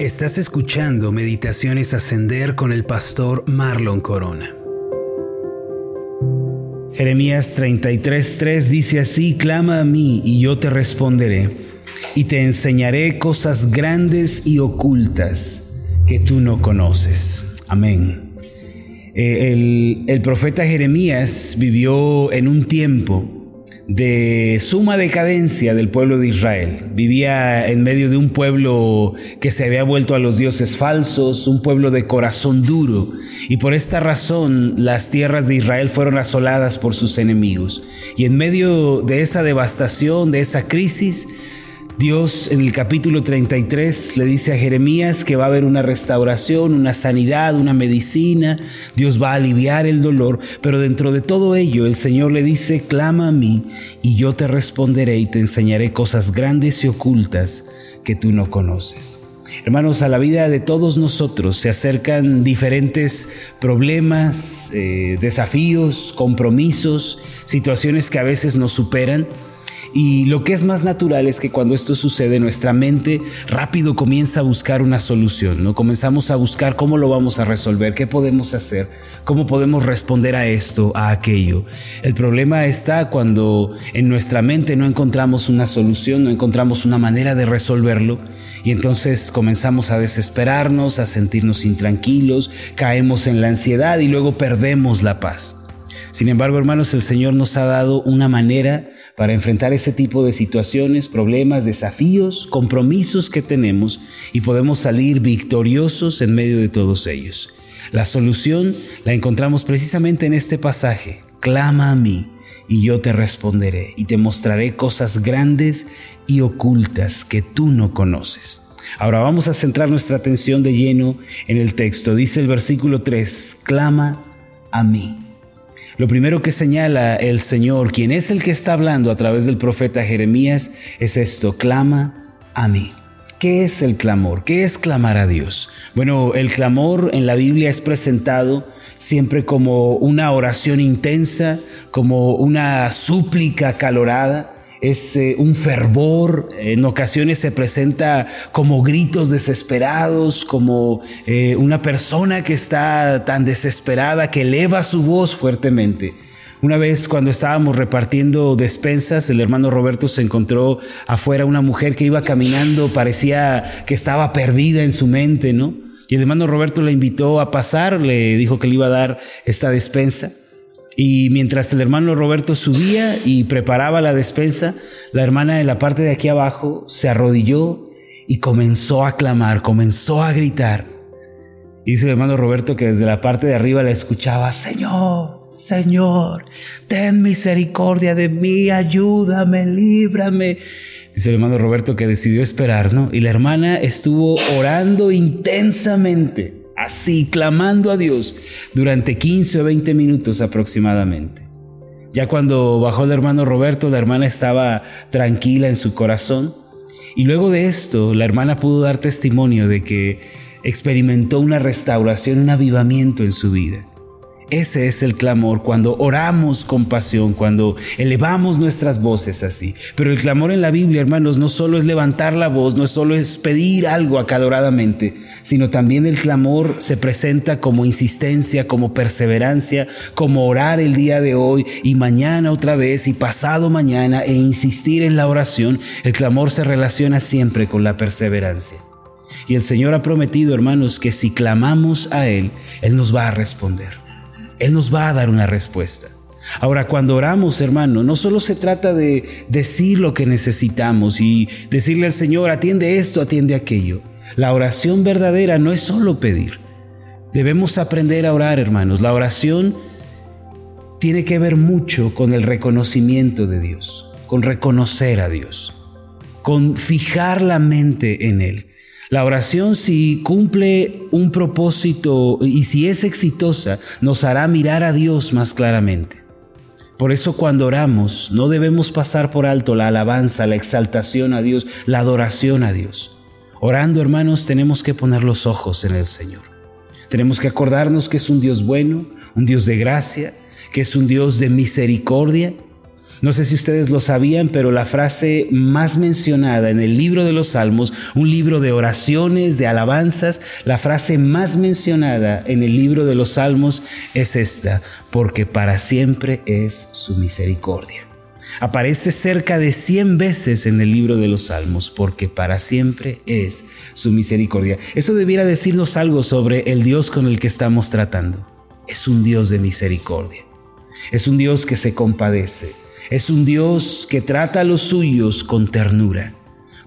Estás escuchando Meditaciones Ascender con el pastor Marlon Corona. Jeremías 33:3 dice así, clama a mí y yo te responderé y te enseñaré cosas grandes y ocultas que tú no conoces. Amén. Eh, el, el profeta Jeremías vivió en un tiempo de suma decadencia del pueblo de Israel. Vivía en medio de un pueblo que se había vuelto a los dioses falsos, un pueblo de corazón duro, y por esta razón las tierras de Israel fueron asoladas por sus enemigos. Y en medio de esa devastación, de esa crisis, Dios en el capítulo 33 le dice a Jeremías que va a haber una restauración, una sanidad, una medicina, Dios va a aliviar el dolor, pero dentro de todo ello el Señor le dice, clama a mí y yo te responderé y te enseñaré cosas grandes y ocultas que tú no conoces. Hermanos, a la vida de todos nosotros se acercan diferentes problemas, eh, desafíos, compromisos, situaciones que a veces nos superan. Y lo que es más natural es que cuando esto sucede, nuestra mente rápido comienza a buscar una solución, ¿no? Comenzamos a buscar cómo lo vamos a resolver, qué podemos hacer, cómo podemos responder a esto, a aquello. El problema está cuando en nuestra mente no encontramos una solución, no encontramos una manera de resolverlo y entonces comenzamos a desesperarnos, a sentirnos intranquilos, caemos en la ansiedad y luego perdemos la paz. Sin embargo, hermanos, el Señor nos ha dado una manera para enfrentar ese tipo de situaciones, problemas, desafíos, compromisos que tenemos y podemos salir victoriosos en medio de todos ellos. La solución la encontramos precisamente en este pasaje. Clama a mí y yo te responderé y te mostraré cosas grandes y ocultas que tú no conoces. Ahora vamos a centrar nuestra atención de lleno en el texto. Dice el versículo 3, clama a mí. Lo primero que señala el Señor, quien es el que está hablando a través del profeta Jeremías, es esto, clama a mí. ¿Qué es el clamor? ¿Qué es clamar a Dios? Bueno, el clamor en la Biblia es presentado siempre como una oración intensa, como una súplica calorada, es eh, un fervor, en ocasiones se presenta como gritos desesperados, como eh, una persona que está tan desesperada que eleva su voz fuertemente. Una vez cuando estábamos repartiendo despensas, el hermano Roberto se encontró afuera una mujer que iba caminando, parecía que estaba perdida en su mente, ¿no? Y el hermano Roberto la invitó a pasar, le dijo que le iba a dar esta despensa. Y mientras el hermano Roberto subía y preparaba la despensa, la hermana de la parte de aquí abajo se arrodilló y comenzó a clamar, comenzó a gritar. Y dice el hermano Roberto que desde la parte de arriba la escuchaba, Señor, Señor, ten misericordia de mí, ayúdame, líbrame. Dice el hermano Roberto que decidió esperar, ¿no? Y la hermana estuvo orando intensamente así, clamando a Dios durante 15 o 20 minutos aproximadamente. Ya cuando bajó el hermano Roberto, la hermana estaba tranquila en su corazón. Y luego de esto, la hermana pudo dar testimonio de que experimentó una restauración, un avivamiento en su vida. Ese es el clamor cuando oramos con pasión, cuando elevamos nuestras voces así. Pero el clamor en la Biblia, hermanos, no solo es levantar la voz, no solo es pedir algo acadoradamente, sino también el clamor se presenta como insistencia, como perseverancia, como orar el día de hoy y mañana otra vez y pasado mañana e insistir en la oración. El clamor se relaciona siempre con la perseverancia. Y el Señor ha prometido, hermanos, que si clamamos a Él, Él nos va a responder. Él nos va a dar una respuesta. Ahora, cuando oramos, hermano, no solo se trata de decir lo que necesitamos y decirle al Señor, atiende esto, atiende aquello. La oración verdadera no es solo pedir. Debemos aprender a orar, hermanos. La oración tiene que ver mucho con el reconocimiento de Dios, con reconocer a Dios, con fijar la mente en Él. La oración si cumple un propósito y si es exitosa, nos hará mirar a Dios más claramente. Por eso cuando oramos no debemos pasar por alto la alabanza, la exaltación a Dios, la adoración a Dios. Orando, hermanos, tenemos que poner los ojos en el Señor. Tenemos que acordarnos que es un Dios bueno, un Dios de gracia, que es un Dios de misericordia No sé si ustedes lo sabían, pero la frase más mencionada en el libro de los Salmos, un libro de oraciones, de alabanzas, la frase más mencionada en el libro de los Salmos es esta, porque para siempre es su misericordia. Aparece cerca de 100 veces en el libro de los Salmos, porque para siempre es su misericordia. Eso debiera decirnos algo sobre el Dios con el que estamos tratando. Es un Dios de misericordia. Es un Dios que se compadece. Es un Dios que trata a los suyos con ternura.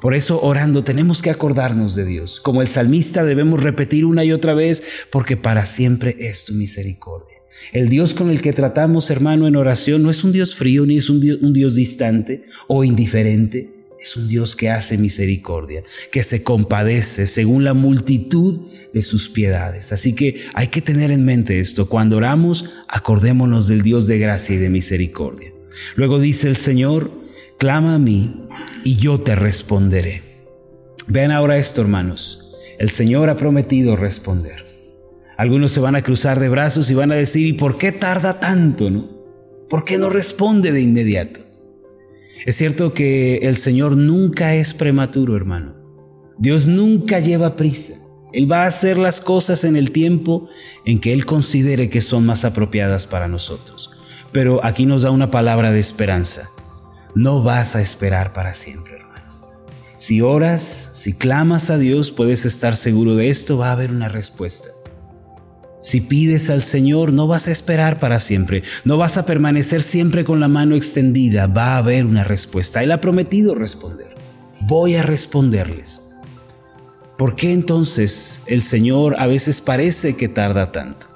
Por eso orando tenemos que acordarnos de Dios. Como el salmista debemos repetir una y otra vez, porque para siempre es tu misericordia. El Dios con el que tratamos, hermano, en oración no es un Dios frío ni es un Dios, distante o indiferente. Es un Dios que hace misericordia, que se compadece según la multitud de sus piedades. Así que hay que tener en mente esto. Cuando oramos, acordémonos del Dios de gracia y de misericordia. Luego dice el Señor, clama a mí y yo te responderé. Vean ahora esto, hermanos. El Señor ha prometido responder. Algunos se van a cruzar de brazos y van a decir, ¿y por qué tarda tanto? No? ¿Por qué no responde de inmediato? Es cierto que el Señor nunca es prematuro, hermano. Dios nunca lleva prisa. Él va a hacer las cosas en el tiempo en que Él considere que son más apropiadas para nosotros. Pero aquí nos da una palabra de esperanza. No vas a esperar para siempre, hermano. Si oras, si clamas a Dios, puedes estar seguro de esto, va a haber una respuesta. Si pides al Señor, no vas a esperar para siempre, no vas a permanecer siempre con la mano extendida, va a haber una respuesta. Él ha prometido responder. Voy a responderles. ¿Por qué entonces el Señor a veces parece que tarda tanto?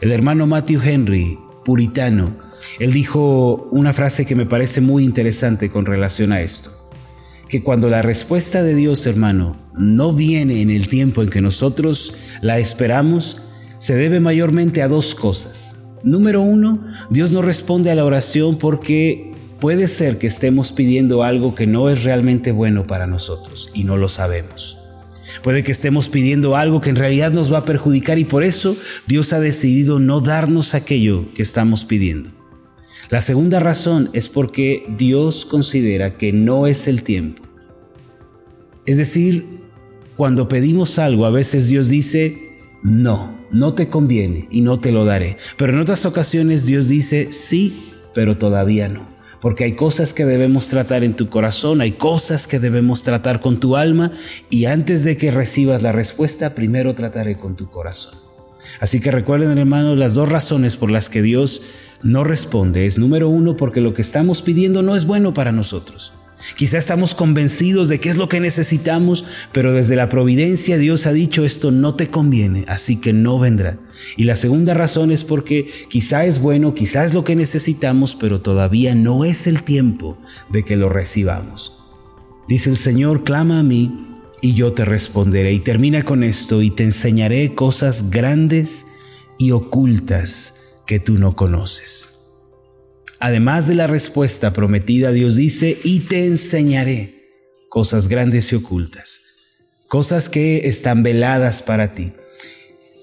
El hermano Matthew Henry, puritano, él dijo una frase que me parece muy interesante con relación a esto. Que cuando la respuesta de Dios, hermano, no viene en el tiempo en que nosotros la esperamos, se debe mayormente a dos cosas. Número uno, Dios no responde a la oración porque puede ser que estemos pidiendo algo que no es realmente bueno para nosotros y no lo sabemos. Puede que estemos pidiendo algo que en realidad nos va a perjudicar y por eso Dios ha decidido no darnos aquello que estamos pidiendo. La segunda razón es porque Dios considera que no es el tiempo. Es decir, cuando pedimos algo, a veces Dios dice, no, no te conviene y no te lo daré. Pero en otras ocasiones Dios dice, sí, pero todavía no. Porque hay cosas que debemos tratar en tu corazón, hay cosas que debemos tratar con tu alma y antes de que recibas la respuesta, primero trataré con tu corazón. Así que recuerden hermanos las dos razones por las que Dios no responde. Es número uno porque lo que estamos pidiendo no es bueno para nosotros. Quizá estamos convencidos de qué es lo que necesitamos, pero desde la providencia Dios ha dicho esto no te conviene, así que no vendrá. Y la segunda razón es porque quizá es bueno, quizá es lo que necesitamos, pero todavía no es el tiempo de que lo recibamos. Dice el Señor, clama a mí y yo te responderé. Y termina con esto, y te enseñaré cosas grandes y ocultas que tú no conoces. Además de la respuesta prometida, Dios dice, y te enseñaré cosas grandes y ocultas, cosas que están veladas para ti.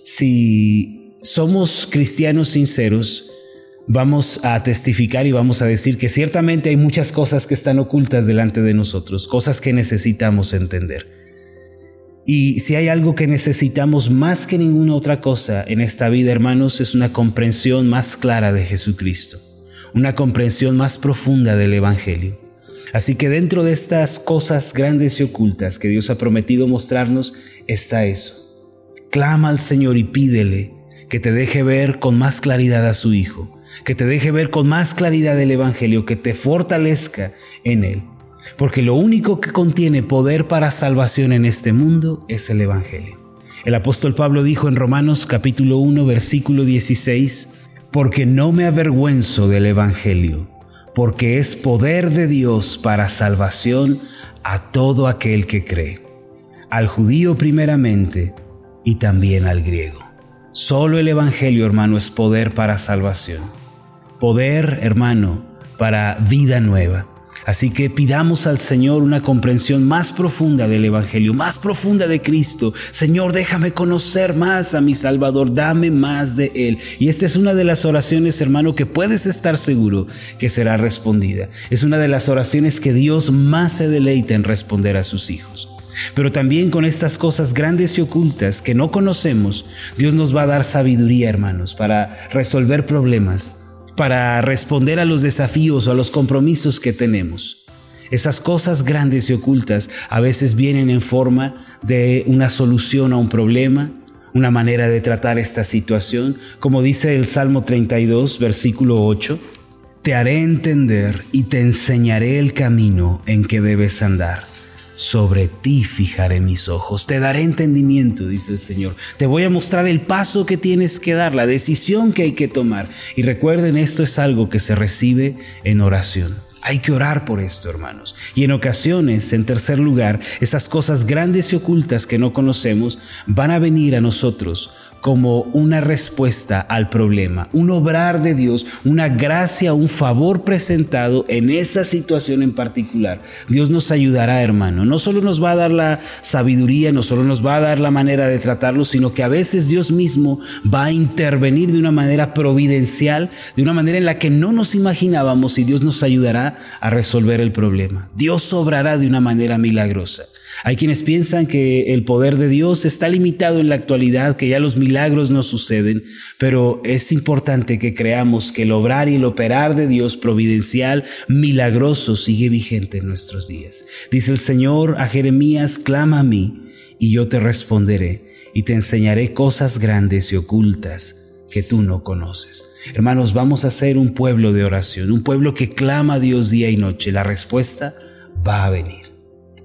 Si somos cristianos sinceros, vamos a testificar y vamos a decir que ciertamente hay muchas cosas que están ocultas delante de nosotros, cosas que necesitamos entender. Y si hay algo que necesitamos más que ninguna otra cosa en esta vida, hermanos, es una comprensión más clara de Jesucristo una comprensión más profunda del Evangelio. Así que dentro de estas cosas grandes y ocultas que Dios ha prometido mostrarnos está eso. Clama al Señor y pídele que te deje ver con más claridad a su Hijo, que te deje ver con más claridad el Evangelio, que te fortalezca en él. Porque lo único que contiene poder para salvación en este mundo es el Evangelio. El apóstol Pablo dijo en Romanos capítulo 1 versículo 16, porque no me avergüenzo del Evangelio, porque es poder de Dios para salvación a todo aquel que cree, al judío primeramente y también al griego. Solo el Evangelio, hermano, es poder para salvación. Poder, hermano, para vida nueva. Así que pidamos al Señor una comprensión más profunda del Evangelio, más profunda de Cristo. Señor, déjame conocer más a mi Salvador, dame más de Él. Y esta es una de las oraciones, hermano, que puedes estar seguro que será respondida. Es una de las oraciones que Dios más se deleita en responder a sus hijos. Pero también con estas cosas grandes y ocultas que no conocemos, Dios nos va a dar sabiduría, hermanos, para resolver problemas para responder a los desafíos o a los compromisos que tenemos. Esas cosas grandes y ocultas a veces vienen en forma de una solución a un problema, una manera de tratar esta situación, como dice el Salmo 32, versículo 8, Te haré entender y te enseñaré el camino en que debes andar sobre ti fijaré mis ojos, te daré entendimiento, dice el Señor. Te voy a mostrar el paso que tienes que dar, la decisión que hay que tomar. Y recuerden, esto es algo que se recibe en oración. Hay que orar por esto, hermanos. Y en ocasiones, en tercer lugar, esas cosas grandes y ocultas que no conocemos van a venir a nosotros como una respuesta al problema, un obrar de Dios, una gracia, un favor presentado en esa situación en particular. Dios nos ayudará, hermano. No solo nos va a dar la sabiduría, no solo nos va a dar la manera de tratarlo, sino que a veces Dios mismo va a intervenir de una manera providencial, de una manera en la que no nos imaginábamos y Dios nos ayudará a resolver el problema. Dios obrará de una manera milagrosa. Hay quienes piensan que el poder de Dios está limitado en la actualidad, que ya los milagros no suceden, pero es importante que creamos que el obrar y el operar de Dios providencial, milagroso, sigue vigente en nuestros días. Dice el Señor a Jeremías, clama a mí y yo te responderé y te enseñaré cosas grandes y ocultas que tú no conoces. Hermanos, vamos a ser un pueblo de oración, un pueblo que clama a Dios día y noche. La respuesta va a venir.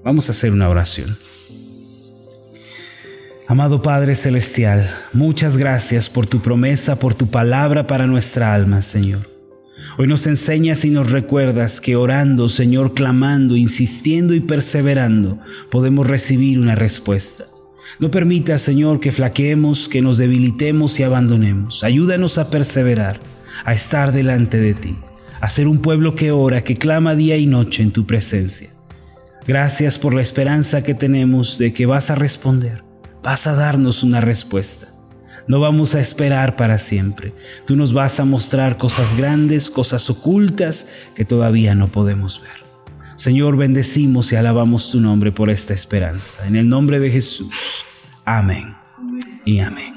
Vamos a hacer una oración. Amado Padre Celestial, muchas gracias por tu promesa, por tu palabra para nuestra alma, Señor. Hoy nos enseñas y nos recuerdas que orando, Señor, clamando, insistiendo y perseverando, podemos recibir una respuesta. No permita, Señor, que flaqueemos, que nos debilitemos y abandonemos. Ayúdanos a perseverar, a estar delante de ti, a ser un pueblo que ora, que clama día y noche en tu presencia. Gracias por la esperanza que tenemos de que vas a responder, vas a darnos una respuesta. No vamos a esperar para siempre. Tú nos vas a mostrar cosas grandes, cosas ocultas que todavía no podemos ver. Señor, bendecimos y alabamos tu nombre por esta esperanza. En el nombre de Jesús. Amén y amén.